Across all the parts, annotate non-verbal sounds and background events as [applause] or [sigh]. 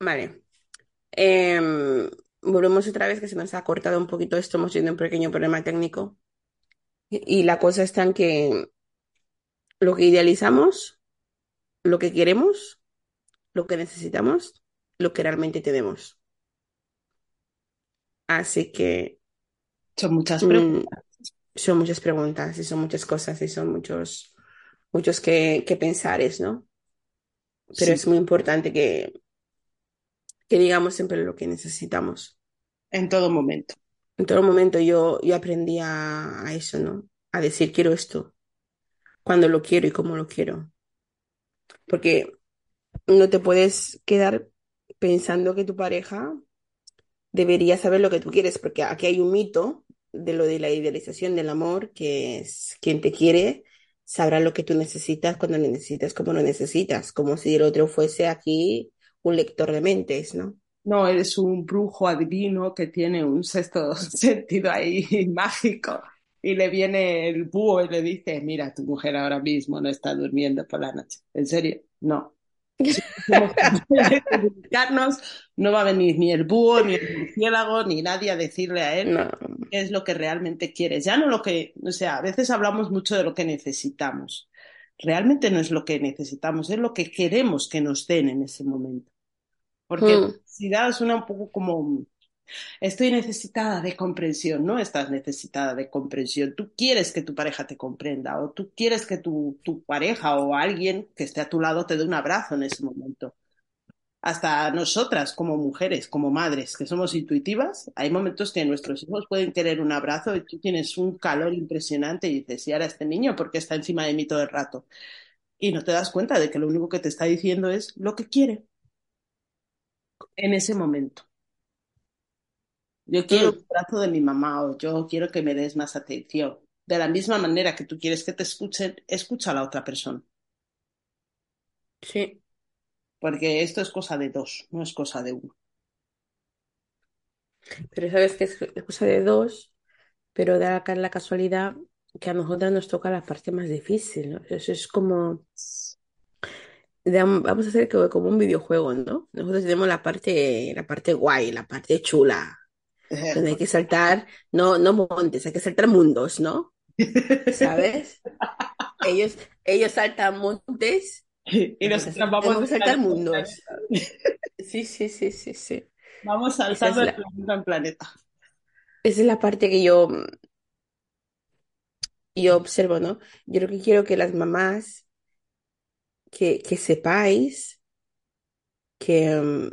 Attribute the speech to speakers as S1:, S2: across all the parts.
S1: Vale. Em, volvemos otra vez, que se nos ha cortado un poquito esto, hemos tenido un pequeño problema técnico. Y, y la cosa está en que lo que idealizamos, lo que queremos, lo que necesitamos, lo que realmente tenemos. Así que
S2: Son muchas
S1: mm,
S2: preguntas.
S1: son muchas preguntas y son muchas cosas y son muchos, muchos que, que pensares, ¿no? Pero
S2: Sí,
S1: es muy importante que, que digamos siempre lo que necesitamos.
S2: en todo momento.
S1: En todo momento yo, yo aprendí a, a eso, ¿no? A decir quiero esto, cuando lo quiero y cómo lo quiero. Porque no te puedes quedar pensando que tu pareja debería saber lo que tú quieres, porque aquí hay un mito de lo de la idealización del amor, que es quien te quiere sabrá lo que tú necesitas cuando lo necesitas, como lo necesitas, como si el otro fuese aquí un lector de mentes, ¿no?
S2: No eres un brujo adivino que tiene un sexto [laughs] sentido ahí [laughs] mágico y le viene el búho y le dice, mira, tu mujer ahora mismo no está durmiendo por la noche. ¿En serio? No. [laughs] Si no va a venir ni el búho, ni el murciélago, ni nadie a decirle a él
S1: No.
S2: qué es lo que realmente quieres. Ya no lo que, o sea, a veces hablamos mucho de lo que necesitamos. Realmente no es lo que necesitamos, es lo que queremos que nos den en ese momento. Porque
S1: Mm,
S2: necesidad suena un poco como estoy necesitada de comprensión, no estás necesitada de comprensión. Tú quieres que tu pareja te comprenda o tú quieres que tu, tu pareja o alguien que esté a tu lado te dé un abrazo en ese momento. Hasta nosotras como mujeres, como madres, que somos intuitivas, hay momentos que nuestros hijos pueden querer un abrazo y tú tienes un calor impresionante y dices, ¿y ahora este niño por qué está encima de mí todo el rato? Y no te das cuenta de que lo único que te está diciendo es lo que quiere en ese momento. Yo quiero
S1: mm,
S2: un abrazo de mi mamá o yo quiero que me des más atención. De la misma manera que tú quieres que te escuchen, escucha a la otra persona.
S1: sí,
S2: Porque esto es cosa de dos, no es cosa de uno.
S1: pero sabes que es cosa de dos, pero da acá la casualidad que a nosotras nos toca la parte más difícil, ¿no? Eso es como, vamos a hacer como un videojuego, ¿no? Nosotros tenemos la parte, la parte guay, la parte chula, donde hay que [laughs] saltar, no, no montes, hay que saltar mundos, ¿no? [laughs] ¿Sabes? Ellos, ellos saltan montes,
S2: Y
S1: nosotros
S2: vamos,
S1: que saltar mundos. Sí, sí, sí, sí, sí.
S2: vamos saltando de
S1: la,
S2: planeta en planeta.
S1: esa es la parte que yo, yo observo, ¿no? Yo lo que quiero que las mamás, que, que sepáis que mm,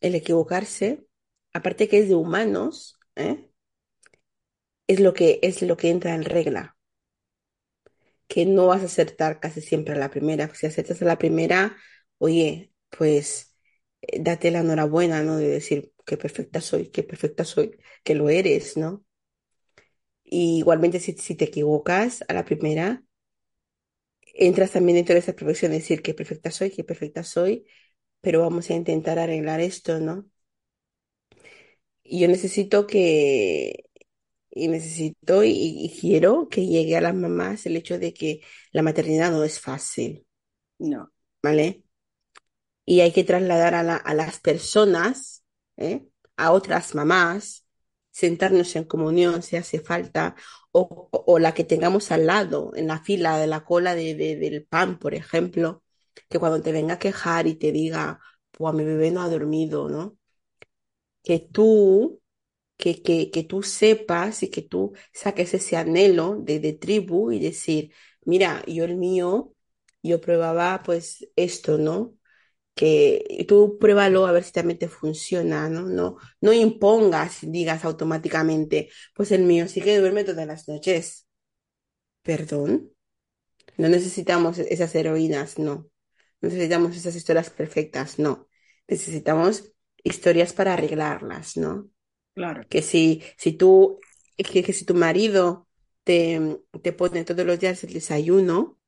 S1: el equivocarse, aparte que es de humanos, ¿eh? Es lo que, es lo que entra en regla, que no vas a acertar casi siempre a la primera. Si acertas a la primera, oye, pues eh, date la enhorabuena, ¿no? De decir qué perfecta soy, qué perfecta soy, que lo eres, ¿no? Y igualmente si, si te equivocas a la primera, entras también dentro de esa profesión, decir qué perfecta soy, qué perfecta soy, pero vamos a intentar arreglar esto, ¿no? Y yo necesito que, y necesito y, y quiero que llegue a las mamás el hecho de que la maternidad no es fácil,
S2: No,
S1: ¿vale? Y hay que trasladar a, la- a las personas, ¿eh? A otras mamás, sentarnos en comunión si hace falta, o, o- la que tengamos al lado, en la fila de la cola de, de- del pan, por ejemplo, que cuando te venga a quejar y te diga, pues mi bebé no ha dormido, ¿no? Que tú que, que, que tú sepas y que tú saques ese anhelo de, de tribu y decir, mira, yo el mío, yo probaba pues esto, ¿no? Que tú pruébalo a ver si también te funciona, ¿no? No, no impongas, digas automáticamente, pues el mío sí que duerme todas las noches. Perdón, no necesitamos esas heroínas, no. No necesitamos esas historias perfectas, no. Necesitamos historias para arreglarlas, ¿no?
S2: Claro.
S1: Que si, si tú, que, que si tu marido te, te pone todos los días el desayuno,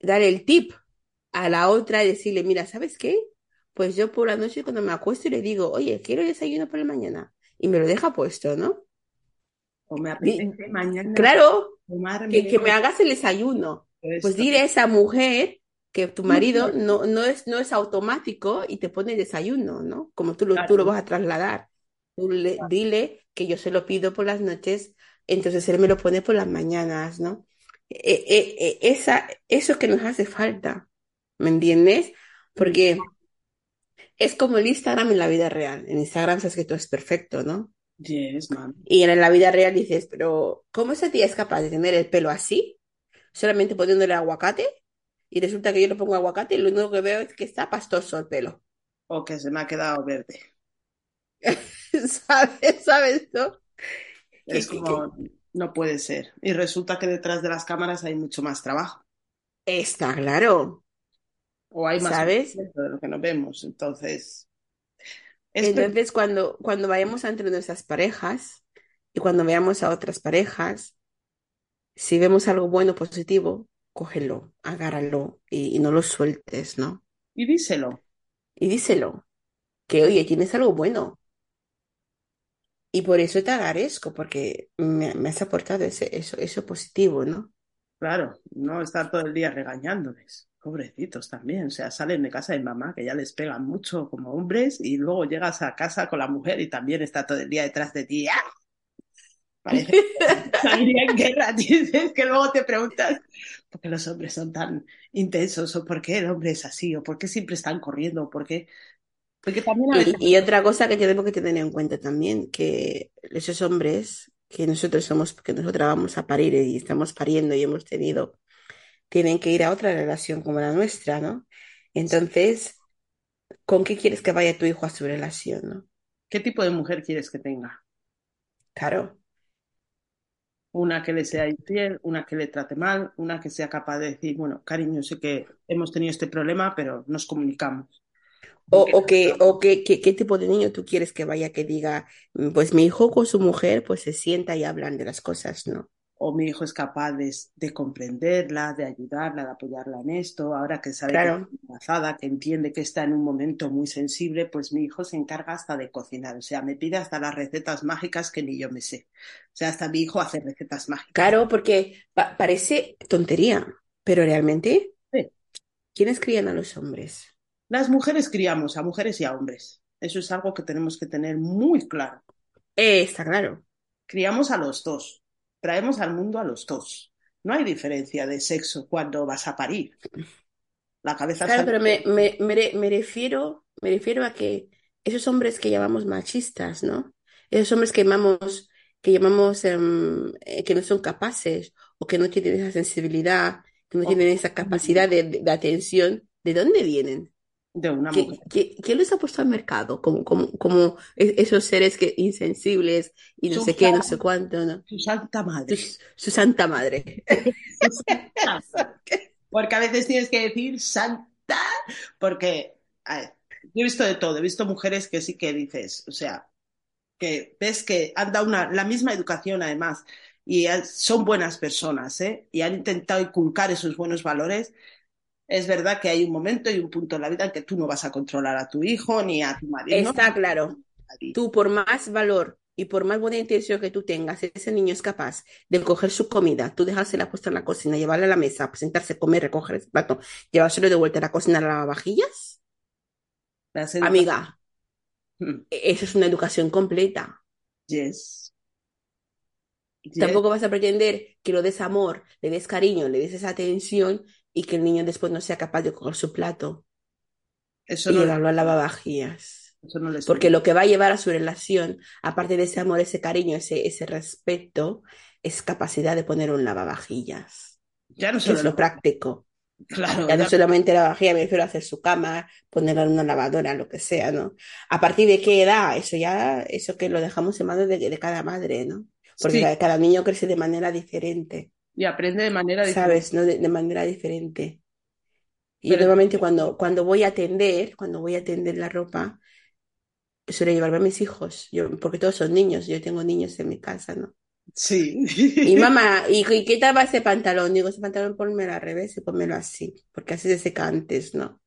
S1: dar el tip a la otra y decirle, mira, ¿sabes qué? Pues yo por la noche cuando me acuesto y le digo, oye, quiero el desayuno por la mañana. Y me lo deja puesto, ¿no?
S2: O me apetece mañana
S1: claro, que, que me hagas el desayuno. Pues
S2: esto.
S1: dile a esa mujer que tu marido no, no es, no es automático y te pone desayuno, ¿no? Como tú lo, tú lo vas a trasladar. Tú le, dile que yo se lo pido por las noches, entonces él me lo pone por las mañanas, ¿no? E, e, e, esa, eso que nos hace falta, ¿me entiendes? Porque es como el Instagram en la vida real. En Instagram sabes que todo es perfecto, ¿no?
S2: Yes.
S1: Y en la vida real dices, pero ¿cómo ese tía es capaz de tener el pelo así? Solamente poniéndole aguacate. Y resulta que yo le pongo aguacate y lo único que veo es que está pastoso el pelo.
S2: O que se me ha quedado verde. [laughs]
S1: ¿Sabes? ¿Sabes? ¿No?
S2: Es como, no puede ser. Y resulta que detrás de las cámaras hay mucho más trabajo.
S1: Está claro,
S2: O hay más
S1: ¿sabes?
S2: de lo que no vemos. Entonces, es
S1: Entonces, cuando, cuando vayamos entre nuestras parejas y cuando veamos a otras parejas, si vemos algo bueno, positivo, cógelo, agárralo y, y no lo sueltes, ¿no?
S2: Y díselo.
S1: Y díselo, que oye, tienes algo bueno. Y por eso te agradezco, porque me, me has aportado ese, eso, eso positivo, ¿no?
S2: Claro, no estar todo el día regañándoles. Pobrecitos también. O sea, salen de casa de mamá, que ya les pegan mucho como hombres, y luego llegas a casa con la mujer y también está todo el día detrás de ti. ¡Ah! Parece [laughs] en guerra. [laughs] Dices que luego te preguntas por qué los hombres son tan intensos, o por qué el hombre es así, o por qué siempre están corriendo, o por qué. Porque también a veces.
S1: Y, y otra cosa que tenemos que tener en cuenta también, que esos hombres que nosotros somos, que nosotros vamos a parir y estamos pariendo y hemos tenido, tienen que ir a otra relación como la nuestra, ¿no? Entonces, ¿con qué quieres que vaya tu hijo a su relación, ¿no?
S2: ¿Qué tipo de mujer quieres que tenga?
S1: Claro,
S2: Una que le sea infiel, una que le trate mal, una que sea capaz de decir, bueno, cariño, sé que hemos tenido este problema, pero nos comunicamos.
S1: O, o que, o que, que- qué tipo de niño tú quieres que vaya que diga, "Mm, pues mi hijo con su mujer, pues se sienta y hablan de las cosas, ¿no?
S2: o mi hijo es capaz de, de comprenderla, de ayudarla, de apoyarla en esto, ahora que sabe que está embarazada, que entiende que está en un momento muy sensible, pues mi hijo se encarga hasta de cocinar, o sea, me pide hasta las recetas mágicas que ni yo me sé. O sea, hasta mi hijo hace recetas mágicas.
S1: Claro, porque pa- parece tontería, pero realmente,
S2: Sí.
S1: ¿quiénes crían a los hombres?
S2: Las mujeres criamos a mujeres y a hombres. Eso es algo que tenemos que tener muy claro.
S1: Eh, está claro.
S2: Criamos a los dos, traemos al mundo a los dos. No hay diferencia de sexo cuando vas a parir. La cabeza
S1: Claro, pero me, me, me me refiero, me refiero a que esos hombres que llamamos machistas, ¿no? Esos hombres que llamamos, que llamamos em, eh, que no son capaces o que no tienen esa sensibilidad, que no
S2: Oh.
S1: tienen esa capacidad de, de- de atención, ¿de dónde vienen?
S2: De una
S1: ¿Qué,
S2: mujer.
S1: qué- quién los ha puesto al mercado? Como, como, como es- esos seres que, insensibles y no sé qué, no sé cuánto, ¿no?
S2: Su santa madre.
S1: Su, su santa madre.
S2: Porque a veces tienes que decir santa, porque ver, yo he visto de todo, he visto mujeres que sí que dices, o sea, que ves que han dado una, la misma educación además y son buenas personas, ¿eh? Y han intentado inculcar esos buenos valores. Es verdad que hay un momento y un punto en la vida en que tú no vas a controlar a tu hijo ni a tu marido.
S1: Está claro. Tú, por más valor y por más buena intención que tú tengas, ese niño es capaz de coger su comida, tú dejársela puesta en la cocina, llevarla a la mesa, sentarse, comer, recoger ese plato, llevárselo de vuelta a la cocina a la lavavajillas. Amiga,
S2: Mm,
S1: e- eso es una educación completa.
S2: Yes. Yes.
S1: Tampoco vas a pretender que lo des amor, le des cariño, le des esa atención y que el niño después no sea capaz de coger su plato
S2: Eso
S1: y
S2: no,
S1: llevarlo a lavavajillas.
S2: eso no les
S1: Porque lo que va a llevar a su relación, aparte de ese amor, ese cariño, ese, ese respeto, es capacidad de poner un lavavajillas,
S2: ya no solo
S1: es lo práctico.
S2: Claro,
S1: Ya no
S2: ya-
S1: solamente lavavajillas, me refiero a hacer su cama, ponerla en una lavadora, lo que sea, ¿no? A partir de qué edad, eso ya, eso que lo dejamos en manos de, de cada madre, ¿no? Porque
S2: Sí.
S1: cada niño crece de manera diferente,
S2: y aprende de manera diferente.
S1: ¿sabes? ¿No? De, de manera diferente. Y
S2: Pero-
S1: normalmente cuando, cuando voy a atender, cuando voy a atender la ropa, suelo llevarme a mis hijos, yo, porque todos son niños, yo tengo niños en mi casa, ¿no?
S2: Sí.
S1: Y [laughs] mamá, ¿y, y qué tal va ese pantalón? Digo, ese pantalón ponmelo al revés y ponmelo así, porque así se seca antes, ¿no?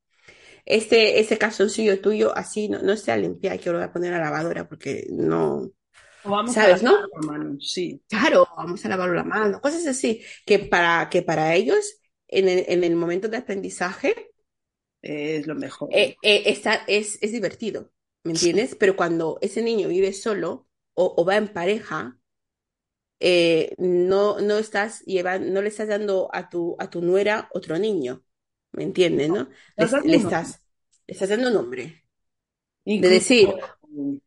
S1: Este, este calzoncillo tuyo, así no, no se ha limpiado, que lo voy a poner a la lavadora porque no.
S2: O vamos
S1: ¿Sabes,
S2: a
S1: no?
S2: lavar la mano, Sí.
S1: Claro, vamos a lavarlo la mano, cosas así, que para, que para ellos en el, en el momento de aprendizaje
S2: Es lo mejor.
S1: eh, eh, está, es, es divertido, ¿me entiendes? Pero cuando ese niño vive solo o, o va en pareja, eh, no, no estás llevando, no le estás dando a tu, a tu nuera otro niño, ¿me entiendes, no? Le,
S2: ¿Estás dando
S1: le estás, le estás dando nombre. De
S2: Incluso,
S1: decir,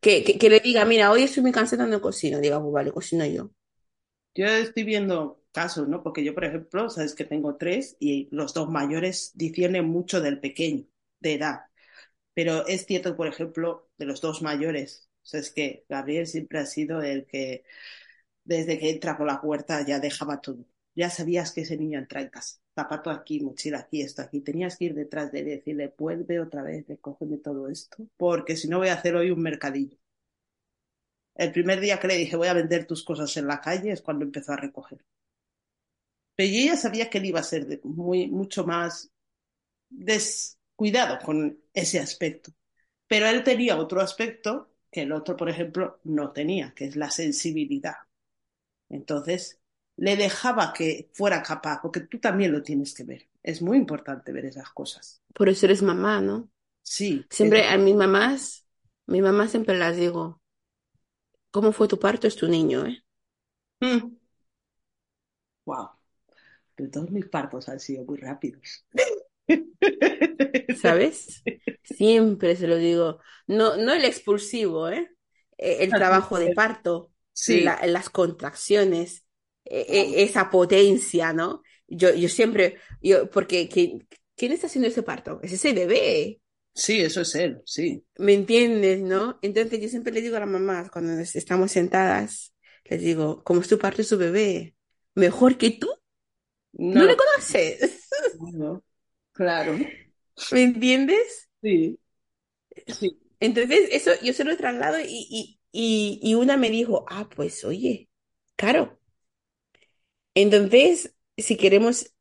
S1: que, que, le diga, mira, hoy estoy muy cansada, no cocino. Diga, pues vale, cocino yo.
S2: yo estoy viendo casos, ¿no? Porque yo, por ejemplo, sabes que tengo tres y los dos mayores difieren mucho del pequeño, de edad. Pero es cierto, por ejemplo, de los dos mayores, o sea, es que Gabriel siempre ha sido el que, desde que entra por la puerta, ya dejaba todo. Ya sabías que ese niño entra en casa. Zapato aquí, mochila aquí, esto aquí. Tenías que ir detrás de él y decirle, vuelve otra vez, recógeme todo esto, porque si no voy a hacer hoy un mercadillo. El primer día que le dije, voy a vender tus cosas en la calle, es cuando empezó a recoger. Pero yo ya sabía que él iba a ser muy, mucho más descuidado con ese aspecto. Pero él tenía otro aspecto que el otro, por ejemplo, no tenía, que es la sensibilidad. Entonces, le dejaba que fuera capaz, porque tú también lo tienes que ver. Es muy importante ver esas cosas.
S1: Por eso eres mamá, ¿no?
S2: Sí, es
S1: Siempre a mis mamás, mi mamá siempre las digo, ¿cómo fue tu parto? Es tu niño, ¿eh?
S2: Wow. Pero todos mis partos han sido muy rápidos. [laughs]
S1: ¿Sabes? Siempre se lo digo. No, no el expulsivo, ¿eh? Eh, El trabajo de parto,
S2: Sí,
S1: la- las contracciones, esa potencia, ¿no? Yo, yo siempre, yo, porque ¿quién, quién está haciendo ese parto? Es ese bebé,
S2: sí, eso es él, sí.
S1: ¿me entiendes, no? Entonces yo siempre le digo a las mamás, cuando nos- estamos sentadas, les digo, ¿cómo es tu parto? Su bebé. ¿Mejor que tú? ¿No
S2: No,
S1: le conoces?
S2: no, claro,
S1: ¿Me entiendes?
S2: sí, sí.
S1: Entonces, eso yo se lo traslado y, y, y, y una me dijo, ah, pues oye, claro. Entonces, si queremos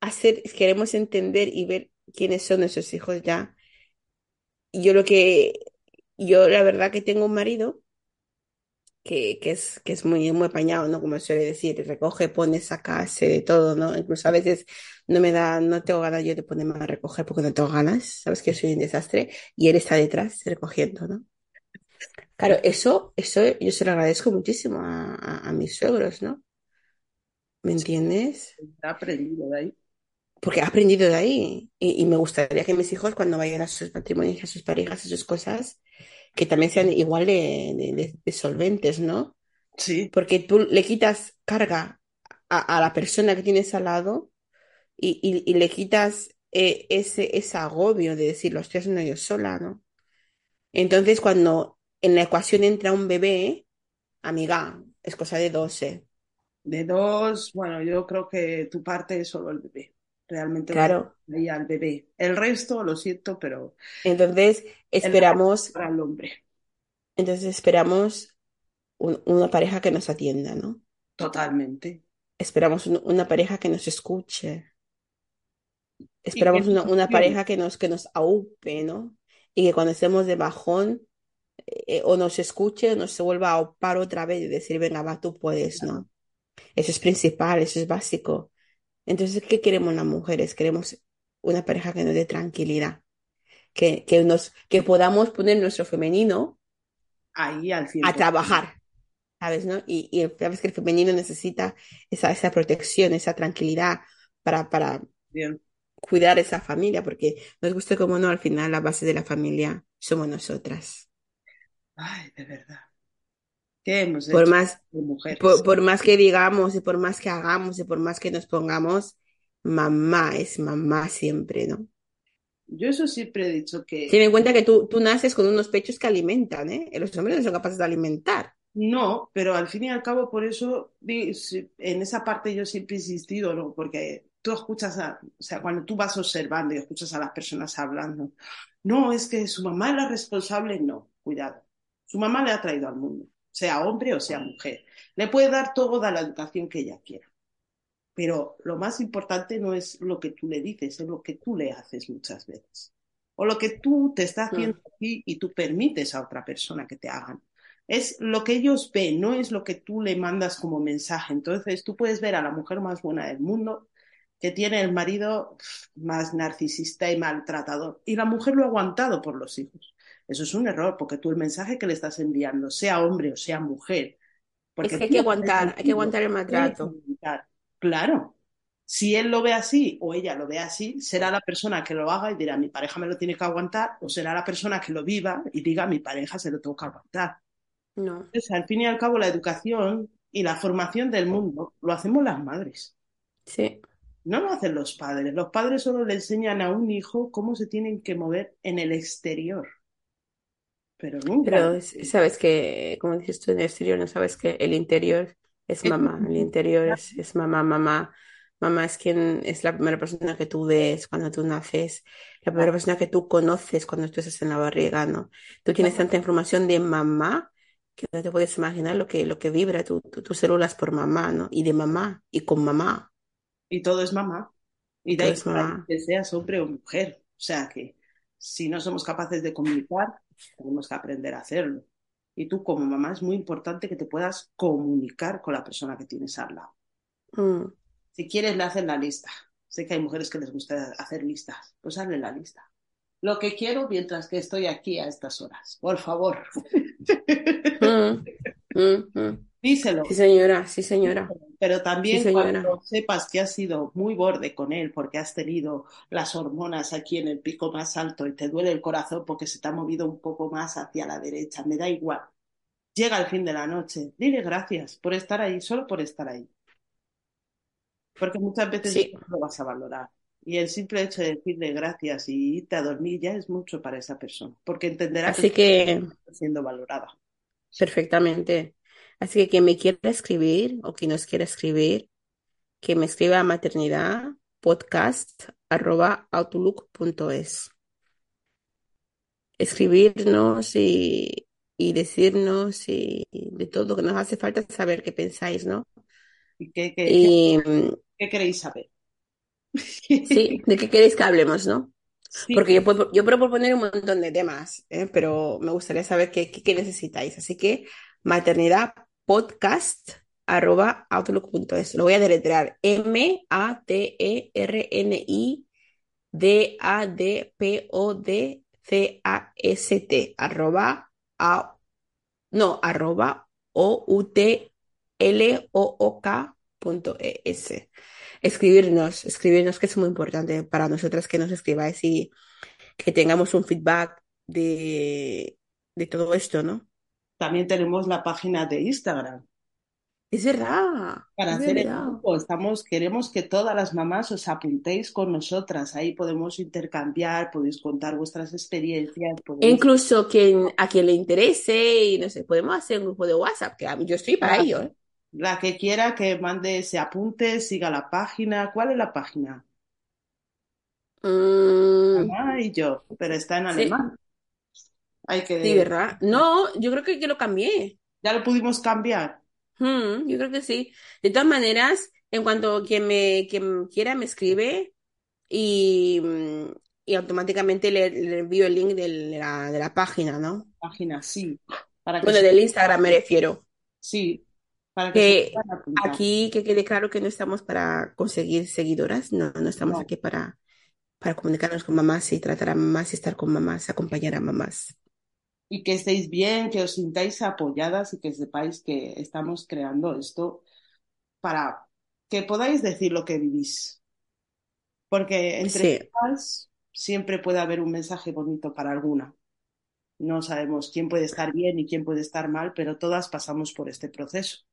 S1: hacer, queremos entender y ver quiénes son nuestros hijos ya, yo lo que, yo la verdad que tengo un marido que, que es, que es muy, muy apañado, ¿no? Como suele decir, recoge, pone, saca, hace de todo, ¿no? Incluso a veces no me da, no tengo ganas yo de ponerme a recoger porque no tengo ganas, sabes que soy un desastre y él está detrás recogiendo, ¿no? Claro, eso, eso yo se lo agradezco muchísimo a mis suegros, ¿no? ¿Me entiendes?
S2: He aprendido de ahí.
S1: Porque he aprendido de ahí y, y me gustaría que mis hijos cuando vayan a sus matrimonios, a sus parejas, a sus cosas, que también sean igual de, de, de- de solventes, ¿no?
S2: Sí,
S1: Porque tú le quitas carga a, a la persona que tienes al lado y, y- y le quitas eh, ese, ese agobio de decir, lo estoy haciendo yo sola, ¿no? Entonces, cuando en la ecuación entra un bebé, amiga, es cosa de 12.
S2: De dos, bueno, yo creo que tu parte es solo el bebé. Realmente
S1: Claro.
S2: ahí al bebé. El resto, lo siento, pero
S1: Entonces, esperamos,
S2: para el hombre.
S1: entonces esperamos un- una pareja que nos atienda, ¿no?
S2: Totalmente.
S1: Esperamos un- una pareja que nos escuche. Esperamos una, pareja que nos, que nos aupe, ¿no? Y que cuando estemos de bajón, eh, o nos escuche o nos se vuelva a aupar otra vez y decir, venga, va, tú puedes, ¿no? Eso es principal, eso es básico. Entonces, ¿qué queremos las mujeres? Queremos una pareja que nos dé tranquilidad, que, que nos, que podamos poner nuestro femenino
S2: Ahí al
S1: a
S2: 100%.
S1: trabajar, ¿sabes, no? Y, y sabes que el femenino necesita esa, esa protección, esa tranquilidad para, para
S2: Bien.
S1: cuidar esa familia, porque nos guste como no, al final la base de la familia somos nosotras.
S2: Ay, de verdad. ¿Qué hemos
S1: Por
S2: hecho
S1: más,
S2: de mujeres?
S1: por, por más que digamos y por más que hagamos y por más que nos pongamos, mamá es mamá siempre, ¿no?
S2: Yo eso siempre he dicho que
S1: Ten en cuenta que tú, tú naces con unos pechos que alimentan, ¿eh? Los hombres no son capaces de alimentar.
S2: no, pero al fin y al cabo, por eso en esa parte yo siempre he insistido, ¿no? Porque tú escuchas a, o sea, cuando tú vas observando y escuchas a las personas hablando, no, es que su mamá es la responsable, no, cuidado. Su mamá le ha traído al mundo, sea hombre o sea mujer. Le puede dar toda la educación que ella quiera. Pero lo más importante no es lo que tú le dices, es lo que tú le haces muchas veces. O lo que tú te estás haciendo
S1: Mm.
S2: a ti y tú permites a otra persona que te hagan. Es lo que ellos ven, no es lo que tú le mandas como mensaje. Entonces tú puedes ver a la mujer más buena del mundo que tiene el marido más narcisista y maltratador. Y la mujer lo ha aguantado por los hijos. Eso es un error, porque tú el mensaje que le estás enviando, sea hombre o sea mujer, porque
S1: es que hay que aguantar, hay que aguantar el maltrato.
S2: Claro. Si él lo ve así o ella lo ve así, será la persona que lo haga y dirá, mi pareja me lo tiene que aguantar, o será la persona que lo viva y diga, mi pareja se lo tengo que aguantar.
S1: No.
S2: Entonces, al fin y al cabo, la educación y la formación del mundo lo hacemos las madres.
S1: Sí.
S2: No lo hacen los padres. Los padres solo le enseñan a un hijo cómo se tienen que mover en el exterior. Pero nunca.
S1: Pero sabes que, como dices tú, en el exterior no sabes que el interior es mamá, el interior es, es mamá, mamá. Mamá es quien es la primera persona que tú ves cuando tú naces, la primera persona que tú conoces cuando tú estás en la barriga, ¿no? Tú tienes tanta información de mamá que no te puedes imaginar lo que, lo que vibra tu, tus células por mamá, ¿no? Y de mamá, y con mamá.
S2: Y todo es mamá. Y da igual que seas hombre o mujer. O sea que si no somos capaces de comunicar, tenemos que aprender a hacerlo. Y tú como mamá es muy importante que te puedas comunicar con la persona que tienes al lado.
S1: Mm.
S2: Si quieres, le hacen la lista. Sé que hay mujeres que les gusta hacer listas. Pues hazle la lista. Lo que quiero mientras que estoy aquí a estas horas. Por favor. [laughs]
S1: Mm, mm, mm.
S2: Díselo.
S1: Sí, señora, sí, señora.
S2: Pero también cuando sepas que has sido muy borde con él porque has tenido las hormonas aquí en el pico más alto y te duele el corazón porque se te ha movido un poco más hacia la derecha, me da igual. Llega el fin de la noche, dile gracias por estar ahí, solo por estar ahí. Porque muchas veces no lo vas a valorar. Y el simple hecho de decirle gracias y irte a dormir ya es mucho para esa persona, porque entenderá
S1: Así que,
S2: está siendo valorada.
S1: Perfectamente. Así que quien me quiera escribir o quien nos quiera escribir, que me escriba a maternidad podcast arroba outlook.es. Escribirnos y, y decirnos y de todo que nos hace falta saber qué pensáis, ¿no?
S2: ¿Y qué, qué, queréis saber?
S1: Sí, de qué queréis que hablemos, ¿no? Porque yo puedo, yo puedo proponer un montón de temas, ¿eh? pero me gustaría saber qué, qué necesitáis. Así que maternidad podcast arroba outlook.es. Lo voy a deletrear. M-A-T-E-R-N-I-D-A-D-P-O-D-C-A-S-T arroba a, no, arroba O-U-T-L-O-O-K.es. Escribirnos, escribirnos que es muy importante para nosotras que nos escribáis y que tengamos un feedback de, de todo esto, ¿no?
S2: También tenemos la página de Instagram.
S1: Es verdad.
S2: Para hacer el grupo, estamos, queremos que todas las mamás os apuntéis con nosotras. Ahí podemos intercambiar, podéis contar vuestras experiencias.
S1: Incluso quien, a quien le interese, y no sé, podemos hacer un grupo de WhatsApp, que yo estoy para ello. ¿eh?
S2: La que quiera que mande, se apunte, siga la página. ¿Cuál es la página?
S1: Mm.
S2: Mamá y yo, pero está en alemán. Hay que...
S1: Sí, ¿verdad? No, yo creo que, que lo cambié.
S2: ¿Ya lo pudimos cambiar?
S1: Hmm, yo creo que sí. De todas maneras, en cuanto quien me quien quiera me escribe y, y automáticamente le, envío el link de la, de la página, ¿no?
S2: Página, sí.
S1: Para bueno, del Instagram me refiero.
S2: Sí, para
S1: que, aquí que quede claro que no estamos para conseguir seguidoras, no, no estamos aquí para, para comunicarnos con mamás y tratar a mamás y estar con mamás, acompañar a mamás
S2: y que estéis bien, que os sintáis apoyadas y que sepáis que estamos creando esto para que podáis decir lo que vivís. Porque entre sí. siempre puede haber un mensaje bonito para alguna. No sabemos quién puede estar bien y quién puede estar mal, pero todas pasamos por este proceso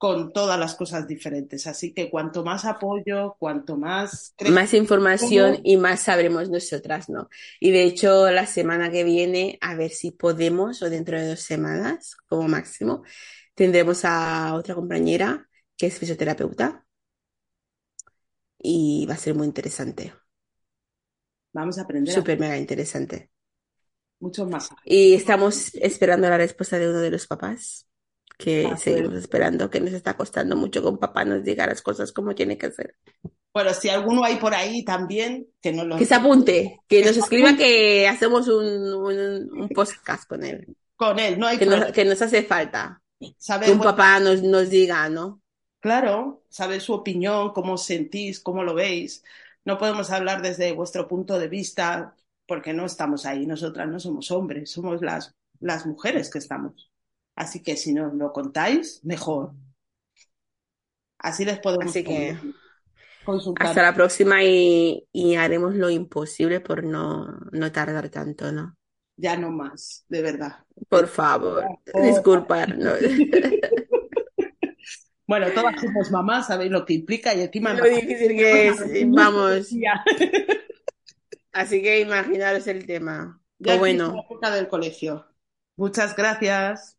S2: con todas las cosas diferentes. Así que cuanto más apoyo, cuanto más...
S1: Más información y más sabremos nosotras, ¿no? Y de hecho, la semana que viene, a ver si podemos, o dentro de dos semanas, como máximo, tendremos a otra compañera que es fisioterapeuta. Y va a ser muy interesante.
S2: Vamos a aprender.
S1: Súper mega interesante.
S2: Mucho más.
S1: Y estamos esperando la respuesta de uno de los papás que seguimos esperando, que nos está costando mucho con papá nos diga las cosas como tiene que ser.
S2: Bueno, si alguno hay por ahí también, que no lo...
S1: Que se apunte, que, nos escriba que hacemos un, un, podcast con él.
S2: Con él, no hay
S1: que, nos, que nos hace falta. Que un papá nos, nos diga, ¿no?
S2: Claro, saber su opinión, cómo os sentís, cómo lo veis. No podemos hablar desde vuestro punto de vista porque no estamos ahí. Nosotras no somos hombres, somos las, las mujeres que estamos. Así que si nos lo contáis, mejor. Así les podemos
S1: Así que
S2: consultar.
S1: hasta la próxima y, y haremos lo imposible por no, no tardar tanto, ¿no?
S2: Ya no más, de verdad.
S1: Por favor,
S2: Por-
S1: disculparnos. [laughs]
S2: Bueno, todas somos mamás, sabéis lo que implica y encima
S1: Lo difícil [laughs] que es, vamos.
S2: Ya, [laughs]
S1: Así que imaginaros el tema.
S2: ya
S1: O bueno.
S2: la época del colegio. Muchas gracias.